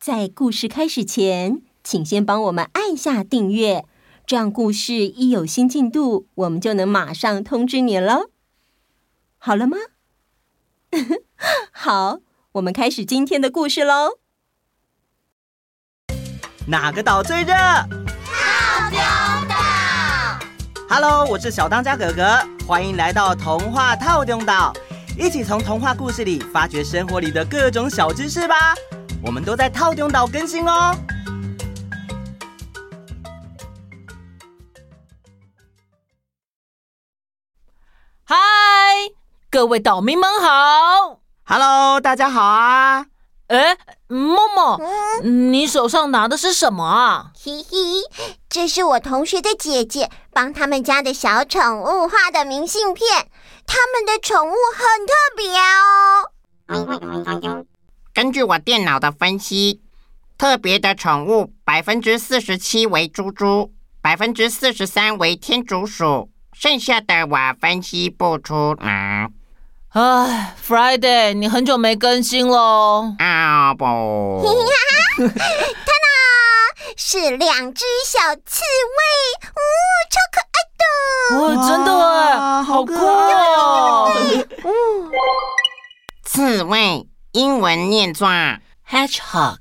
在故事开始前，请先帮我们按下订阅，这样故事一有新进度，我们就能马上通知你喽。好了吗？好，我们开始今天的故事喽。哪个岛最热？套丁岛。Hello，我是小当家哥哥，欢迎来到童话套丁岛，一起从童话故事里发掘生活里的各种小知识吧。我们都在套丁岛更新哦。嗨，各位岛民们好！Hello，大家好啊！哎，默默，嗯，你手上拿的是什么啊？嘿嘿，这是我同学的姐姐帮他们家的小宠物画的明信片，他们的宠物很特别哦。根据我电脑的分析，特别的宠物百分之四十七为猪猪，百分之四十三为天竺鼠，剩下的我分析不出来。唉，Friday，你很久没更新喽。啊不！哈哒，是两只小刺猬，哦，超可爱的！哦，真的哎，好酷哦！嗯，刺猬英文念作 hedgehog，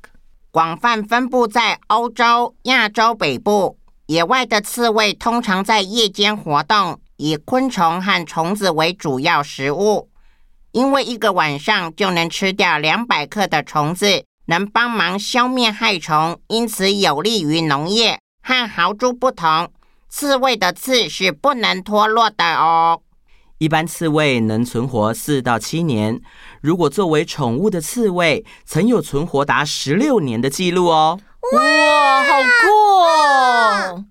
广泛分布在欧洲、亚洲北部。野外的刺猬通常在夜间活动，以昆虫和虫子为主要食物。因为一个晚上就能吃掉两百克的虫子，能帮忙消灭害虫，因此有利于农业。和豪猪不同，刺猬的刺是不能脱落的哦。一般刺猬能存活四到七年，如果作为宠物的刺猬，曾有存活达十六年的记录哦。哇，好酷哦！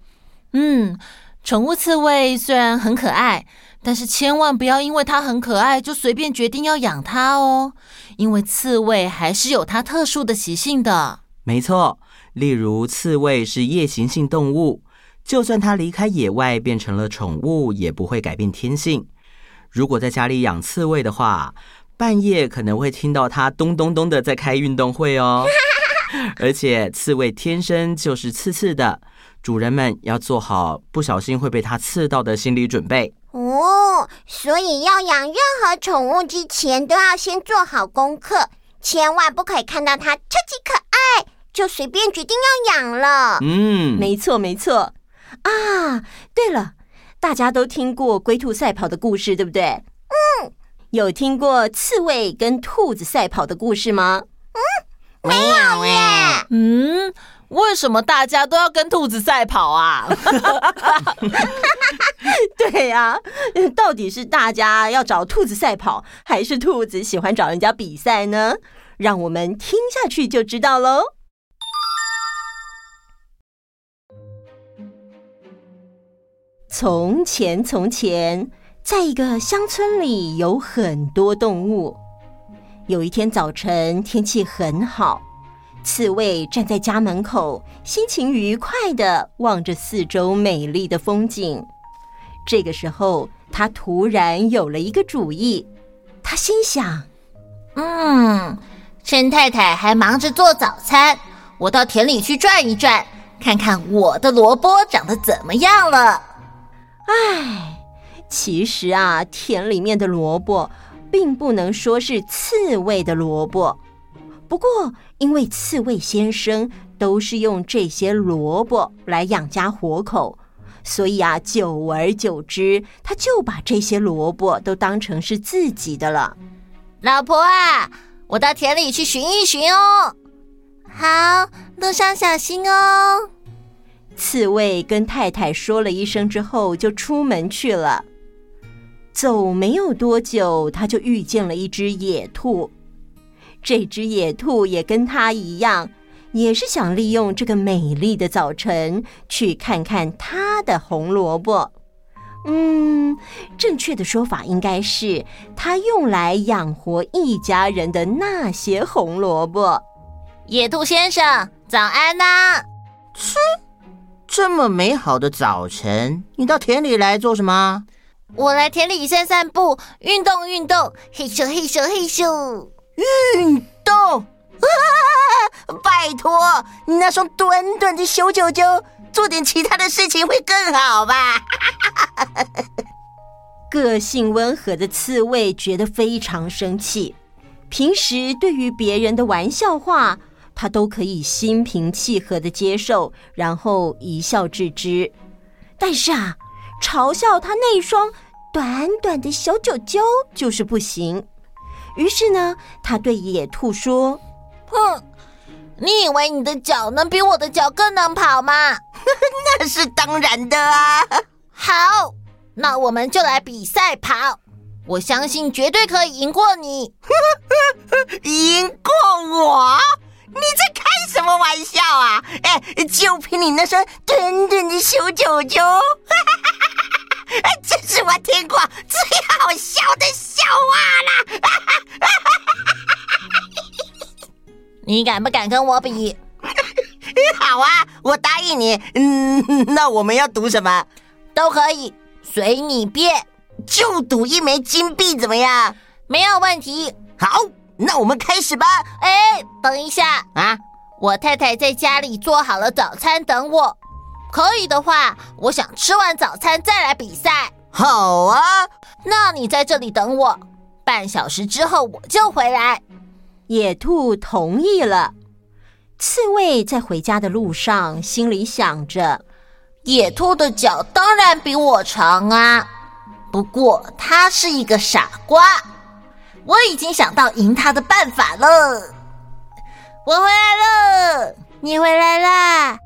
嗯，宠物刺猬虽然很可爱。但是千万不要因为它很可爱就随便决定要养它哦，因为刺猬还是有它特殊的习性的。没错，例如刺猬是夜行性动物，就算它离开野外变成了宠物，也不会改变天性。如果在家里养刺猬的话，半夜可能会听到它咚咚咚的在开运动会哦。而且刺猬天生就是刺刺的，主人们要做好不小心会被它刺到的心理准备。哦，所以要养任何宠物之前，都要先做好功课，千万不可以看到它超级可爱就随便决定要养了。嗯，没错没错。啊，对了，大家都听过龟兔赛跑的故事，对不对？嗯，有听过刺猬跟兔子赛跑的故事吗？嗯，没有耶。嗯。为什么大家都要跟兔子赛跑啊？对呀、啊，到底是大家要找兔子赛跑，还是兔子喜欢找人家比赛呢？让我们听下去就知道喽。从前，从前，在一个乡村里，有很多动物。有一天早晨，天气很好。刺猬站在家门口，心情愉快的望着四周美丽的风景。这个时候，他突然有了一个主意。他心想：“嗯，陈太太还忙着做早餐，我到田里去转一转，看看我的萝卜长得怎么样了。”唉，其实啊，田里面的萝卜并不能说是刺猬的萝卜。不过，因为刺猬先生都是用这些萝卜来养家活口，所以啊，久而久之，他就把这些萝卜都当成是自己的了。老婆啊，我到田里去寻一寻哦。好，路上小心哦。刺猬跟太太说了一声之后，就出门去了。走没有多久，他就遇见了一只野兔。这只野兔也跟他一样，也是想利用这个美丽的早晨去看看他的红萝卜。嗯，正确的说法应该是他用来养活一家人的那些红萝卜。野兔先生，早安呐！吃，这么美好的早晨，你到田里来做什么？我来田里散散步，运动运动，嘿咻嘿咻嘿咻。运动啊！拜托，你那双短短的小脚脚，做点其他的事情会更好吧？个性温和的刺猬觉得非常生气。平时对于别人的玩笑话，他都可以心平气和的接受，然后一笑置之。但是啊，嘲笑他那双短短的小脚脚就是不行。于是呢，他对野兔说：“哼，你以为你的脚能比我的脚更能跑吗？那是当然的啊！好，那我们就来比赛跑。我相信绝对可以赢过你。赢过我？你在开什么玩笑啊？哎，就凭你那双短短的小脚脚，这是我听过最好笑的笑话了。”你敢不敢跟我比？好啊，我答应你。嗯，那我们要赌什么？都可以，随你便。就赌一枚金币，怎么样？没有问题。好，那我们开始吧。哎，等一下啊！我太太在家里做好了早餐等我。可以的话，我想吃完早餐再来比赛。好啊，那你在这里等我，半小时之后我就回来。野兔同意了。刺猬在回家的路上，心里想着：野兔的脚当然比我长啊，不过它是一个傻瓜。我已经想到赢他的办法了。我回来了，你回来啦！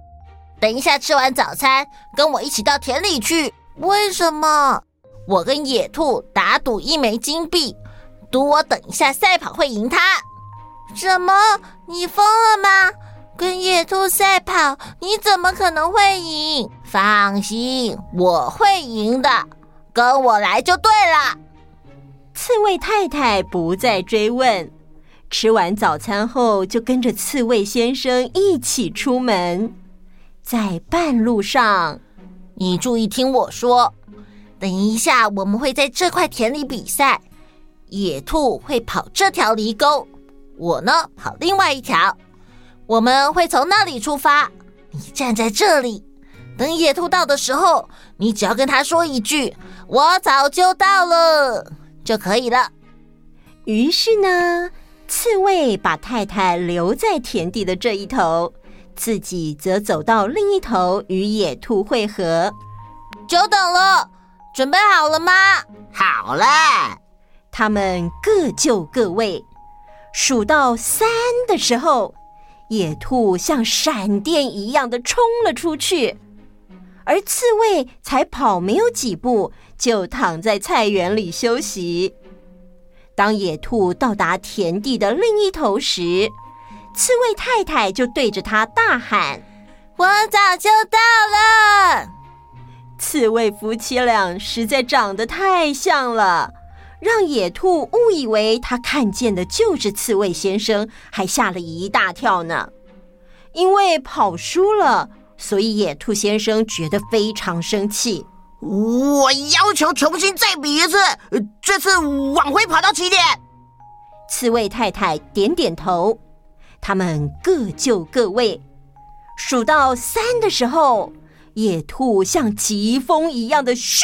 等一下吃完早餐，跟我一起到田里去。为什么？我跟野兔打赌一枚金币，赌我等一下赛跑会赢他。什么？你疯了吗？跟野兔赛跑，你怎么可能会赢？放心，我会赢的，跟我来就对了。刺猬太太不再追问，吃完早餐后就跟着刺猬先生一起出门。在半路上，你注意听我说，等一下我们会在这块田里比赛，野兔会跑这条犁沟。我呢，跑另外一条，我们会从那里出发。你站在这里，等野兔到的时候，你只要跟他说一句“我早就到了”就可以了。于是呢，刺猬把太太留在田地的这一头，自己则走到另一头与野兔会合。久等了，准备好了吗？好了，他们各就各位。数到三的时候，野兔像闪电一样的冲了出去，而刺猬才跑没有几步，就躺在菜园里休息。当野兔到达田地的另一头时，刺猬太太就对着他大喊：“我早就到了！”刺猬夫妻俩实在长得太像了。让野兔误以为他看见的就是刺猬先生，还吓了一大跳呢。因为跑输了，所以野兔先生觉得非常生气。我要求重新再比一次，这次往回跑到起点。刺猬太太点点头，他们各就各位。数到三的时候，野兔像疾风一样的咻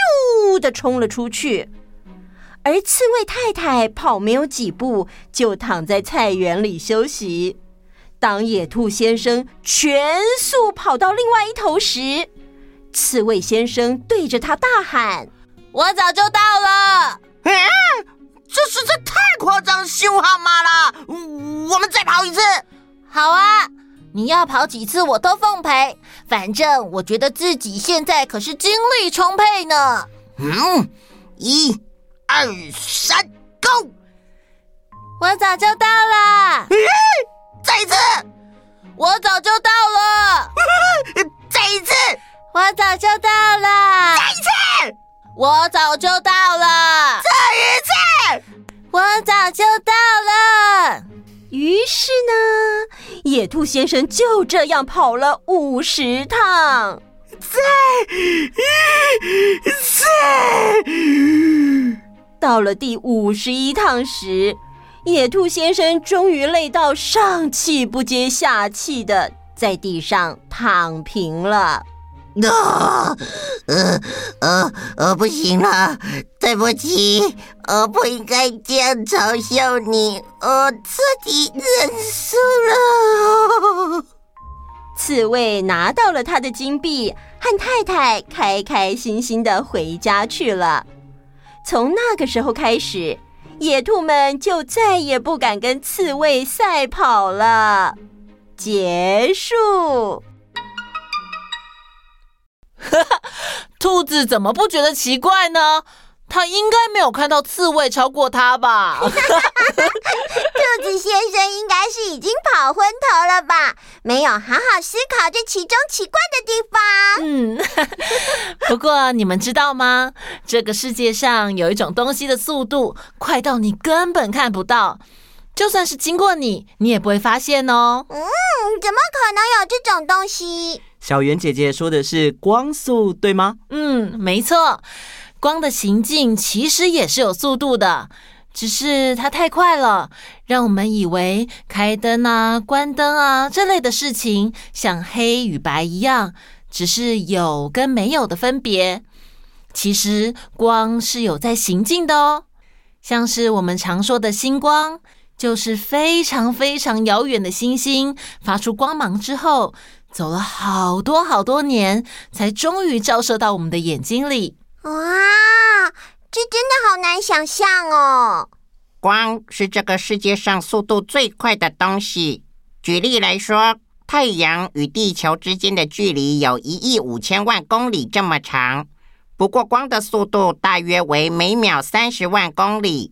的冲了出去。而刺猬太太跑没有几步，就躺在菜园里休息。当野兔先生全速跑到另外一头时，刺猬先生对着他大喊：“我早就到了！”啊，这实在太夸张，凶悍妈了！我们再跑一次。好啊，你要跑几次我都奉陪。反正我觉得自己现在可是精力充沛呢。嗯，一。二三，Go！我早就到了。再一次，我早就到了。再一次，我早就到了。再一次，我早就到了。再一次，我早就到了。于是呢，野兔先生就这样跑了五十趟。再，再。到了第五十一趟时，野兔先生终于累到上气不接下气的在地上躺平了。啊，呃呃呃，不行了，对不起，我不应该这样嘲笑你，我彻底认输了。刺猬拿到了他的金币，和太太开开心心的回家去了。从那个时候开始，野兔们就再也不敢跟刺猬赛跑了。结束。哈哈，兔子怎么不觉得奇怪呢？他应该没有看到刺猬超过他吧？兔子先生应该是已经跑昏头了吧？没有好好思考这其中奇怪的地方。嗯，不过你们知道吗？这个世界上有一种东西的速度快到你根本看不到，就算是经过你，你也不会发现哦。嗯，怎么可能有这种东西？小圆姐姐说的是光速，对吗？嗯，没错。光的行进其实也是有速度的，只是它太快了，让我们以为开灯啊、关灯啊这类的事情像黑与白一样，只是有跟没有的分别。其实光是有在行进的哦，像是我们常说的星光，就是非常非常遥远的星星发出光芒之后，走了好多好多年，才终于照射到我们的眼睛里。哇，这真的好难想象哦！光是这个世界上速度最快的东西。举例来说，太阳与地球之间的距离有一亿五千万公里这么长，不过光的速度大约为每秒三十万公里，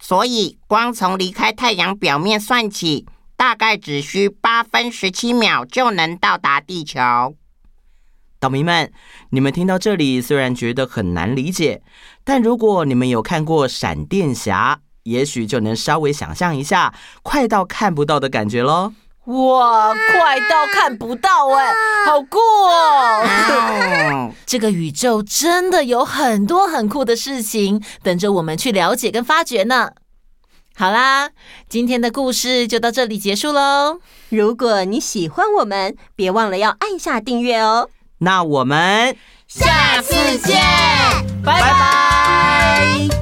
所以光从离开太阳表面算起，大概只需八分十七秒就能到达地球。岛民们，你们听到这里虽然觉得很难理解，但如果你们有看过闪电侠，也许就能稍微想象一下快到看不到的感觉喽。哇，快到看不到哎，好酷哦！这个宇宙真的有很多很酷的事情等着我们去了解跟发掘呢。好啦，今天的故事就到这里结束喽。如果你喜欢我们，别忘了要按下订阅哦。那我们下次见，拜拜。